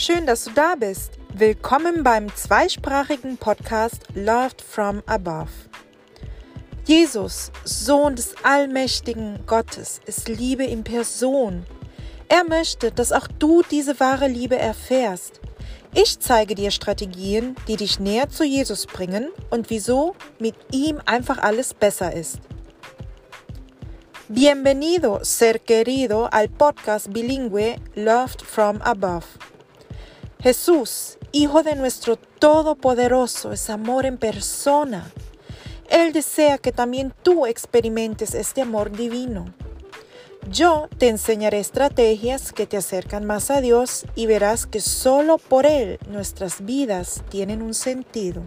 Schön, dass du da bist. Willkommen beim zweisprachigen Podcast Loved from Above. Jesus, Sohn des allmächtigen Gottes, ist Liebe in Person. Er möchte, dass auch du diese wahre Liebe erfährst. Ich zeige dir Strategien, die dich näher zu Jesus bringen und wieso mit ihm einfach alles besser ist. Bienvenido, ser querido, al podcast bilingüe Loved from Above. Jesús, Hijo de nuestro Todopoderoso, es amor en persona. Él desea que también tú experimentes este amor divino. Yo te enseñaré estrategias que te acercan más a Dios y verás que solo por Él nuestras vidas tienen un sentido.